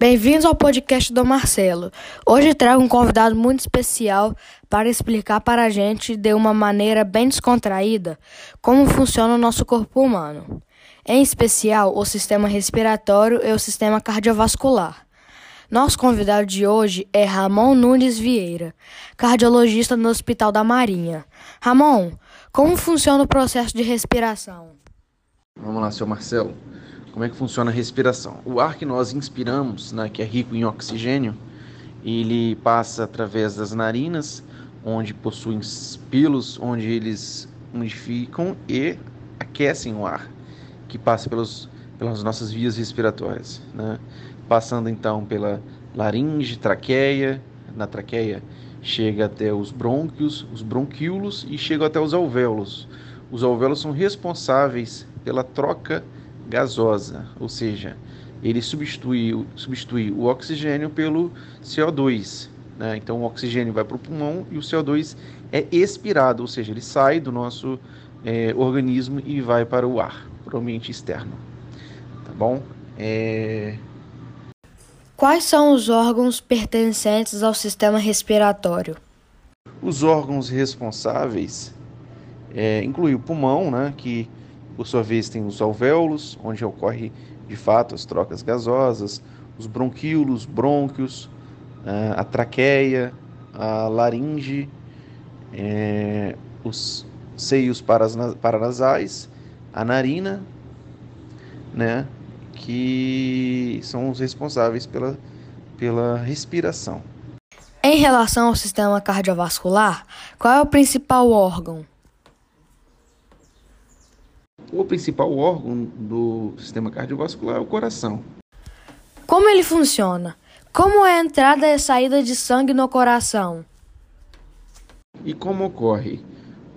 Bem-vindos ao podcast do Marcelo. Hoje trago um convidado muito especial para explicar para a gente, de uma maneira bem descontraída, como funciona o nosso corpo humano. Em especial, o sistema respiratório e o sistema cardiovascular. Nosso convidado de hoje é Ramon Nunes Vieira, cardiologista no Hospital da Marinha. Ramon, como funciona o processo de respiração? Vamos lá, seu Marcelo. Como é que funciona a respiração? O ar que nós inspiramos, né, que é rico em oxigênio, ele passa através das narinas, onde possuem pelos, onde eles umidificam e aquecem o ar que passa pelos, pelas nossas vias respiratórias, né? passando então pela laringe, traqueia, na traqueia chega até os brônquios, os bronquíolos e chega até os alvéolos. Os alvéolos são responsáveis pela troca gasosa, ou seja, ele substitui, substitui o oxigênio pelo CO2. Né? Então o oxigênio vai para o pulmão e o CO2 é expirado, ou seja, ele sai do nosso é, organismo e vai para o ar, para o ambiente externo. Tá bom? É... Quais são os órgãos pertencentes ao sistema respiratório? Os órgãos responsáveis é, incluem o pulmão, né, que por sua vez, tem os alvéolos, onde ocorre de fato as trocas gasosas, os bronquíolos, brônquios, eh, a traqueia, a laringe, é, os seios paranasais, a narina, né, que são os responsáveis pela, pela respiração. Em relação ao sistema cardiovascular, qual é o principal órgão? O principal órgão do sistema cardiovascular é o coração. Como ele funciona? Como é a entrada e a saída de sangue no coração? E como ocorre?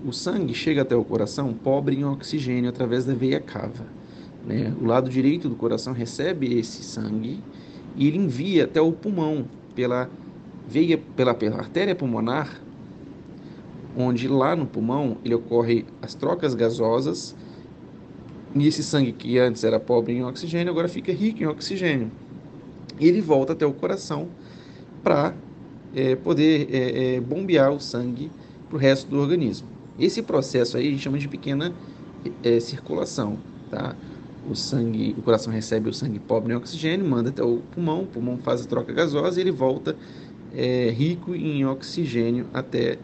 O sangue chega até o coração pobre em oxigênio através da veia cava. Né? O lado direito do coração recebe esse sangue e ele envia até o pulmão pela veia, pela, pela artéria pulmonar, onde lá no pulmão ele ocorre as trocas gasosas e esse sangue que antes era pobre em oxigênio, agora fica rico em oxigênio. E ele volta até o coração para é, poder é, é, bombear o sangue para o resto do organismo. Esse processo aí a gente chama de pequena é, circulação. Tá? O sangue, o coração recebe o sangue pobre em oxigênio, manda até o pulmão, o pulmão faz a troca gasosa e ele volta é, rico em oxigênio até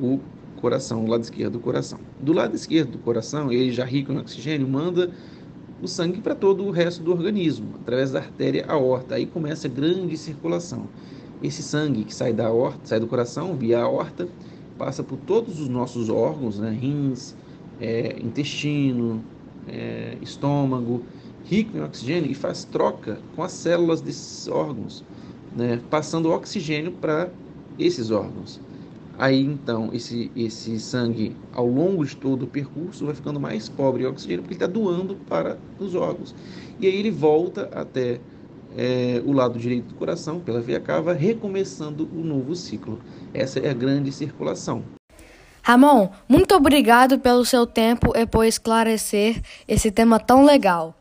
o coração, o lado esquerdo do coração. Do lado esquerdo do coração, ele já rico em oxigênio, manda o sangue para todo o resto do organismo, através da artéria aorta. Aí começa a grande circulação. Esse sangue que sai da aorta, sai do coração via aorta, passa por todos os nossos órgãos, né? rins, é, intestino, é, estômago, rico em oxigênio e faz troca com as células desses órgãos, né? passando oxigênio para esses órgãos. Aí então esse, esse sangue ao longo de todo o percurso vai ficando mais pobre em oxigênio porque ele está doando para os órgãos. E aí ele volta até é, o lado direito do coração, pela veia cava, recomeçando o novo ciclo. Essa é a grande circulação. Ramon, muito obrigado pelo seu tempo e por esclarecer esse tema tão legal.